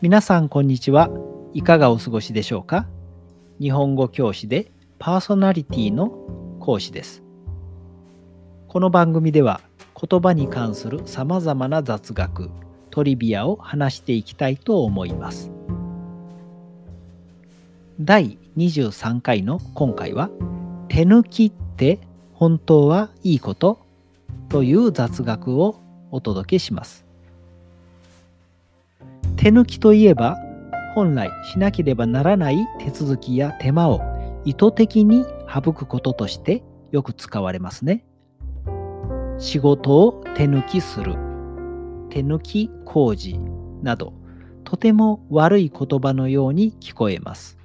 皆さんこんにちは。いかがお過ごしでしょうか？日本語教師でパーソナリティの講師です。この番組では言葉に関するさまざまな雑学、トリビアを話していきたいと思います。第23回の今回は手抜きって本当はいいこと？という雑学をお届けします。手抜きといえば本来しなければならない手続きや手間を意図的に省くこととしてよく使われますね。仕事を手抜きする、手抜き工事などとても悪い言葉のように聞こえます。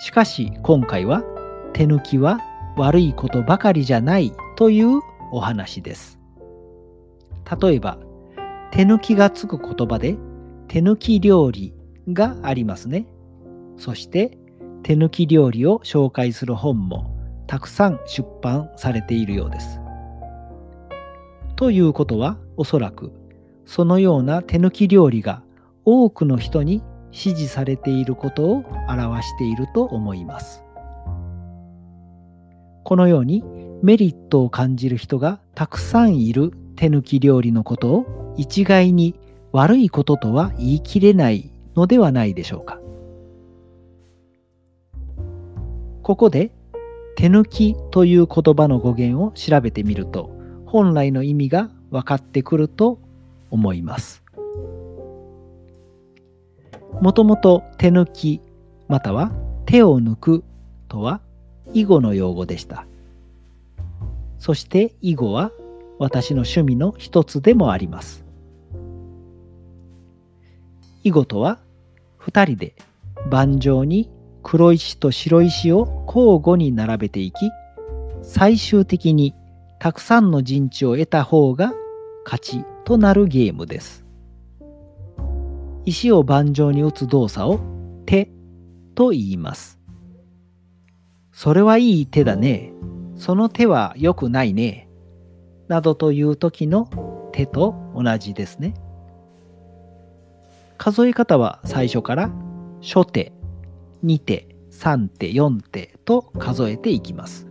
しかし今回は手抜きは悪いことばかりじゃないというお話です。例えば手抜きがつく言葉で手抜き料理がありますね。そして手抜き料理を紹介する本もたくさん出版されているようです。ということはおそらくそのような手抜き料理が多くの人に支持されていることを表していると思います。このようにメリットを感じる人がたくさんいる手抜き料理のことを一概に悪いこととは言い切れないのではないでしょうか。ここで手抜きという言葉の語源を調べてみると本来の意味が分かってくると思います。もともと手抜きまたは手を抜くとは囲碁の用語でした。そして囲碁は私の趣味の一つでもあります。囲碁とは2人で盤上に黒石と白石を交互に並べていき最終的にたくさんの陣地を得た方が勝ちとなるゲームです。石を盤上に打つ動作を手と言います。それはいい手だね。その手は良くないね。などという時の手と同じですね。数え方は最初から初手、2手、3手、4手と数えていきます。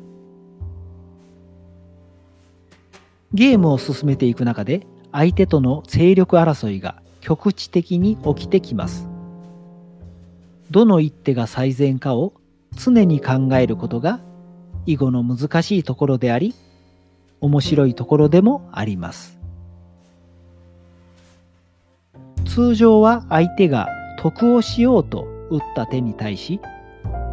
ゲームを進めていく中で相手との勢力争いが局地的に起きてきます。どの一手が最善かを常に考えることが囲碁の難しいところであり面白いところでもあります。通常は相手が得をしようと打った手に対し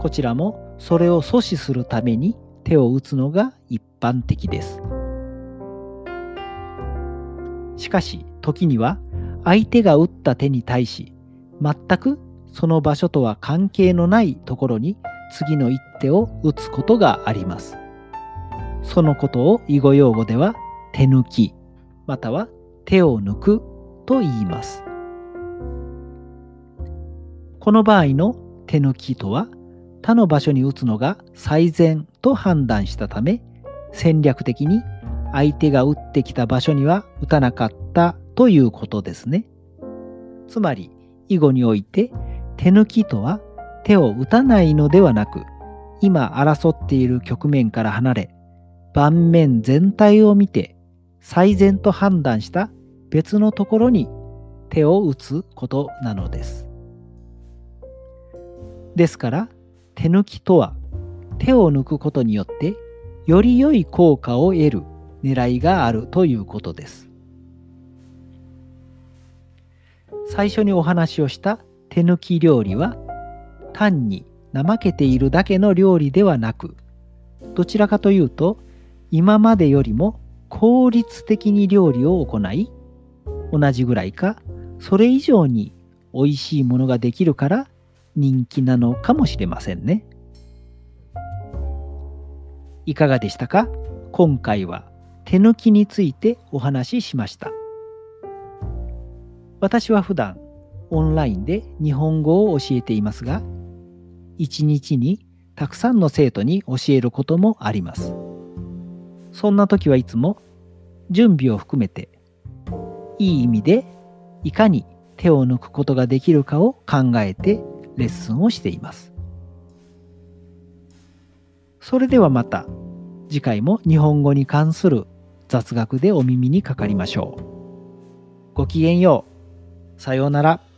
こちらもそれを阻止するために手を打つのが一般的です。しかし時には相手が打った手に対し全くその場所とは関係のないところに次の一手を打つことがあります。そのことを囲碁用語では手抜きまたは手を抜くと言います。この場合の手抜きとは他の場所に打つのが最善と判断したため戦略的に相手が打ってきた場所には打たなかったということですね。つまり囲碁において手抜きとは手を打たないのではなく今争っている局面から離れ盤面全体を見て最善と判断した別のところに手を打つことなのです。ですから手抜きとは手を抜くことによってより良い効果を得る狙いがあるということです。最初にお話をした手抜き料理は単に怠けているだけの料理ではなくどちらかというと今までよりも効率的に料理を行い同じぐらいかそれ以上に美味しいものができるから人気なのかもしれませんね。いかがでしたか？今回は手抜きについてお話ししました。私は普段オンラインで日本語を教えていますが、一日にたくさんの生徒に教えることもあります。そんな時はいつも準備を含めていい意味でいかに手を抜くことができるかを考えてレッスンをしています。それではまた次回も日本語に関する雑学でお耳にかかりましょう。ごきげんよう。さようなら。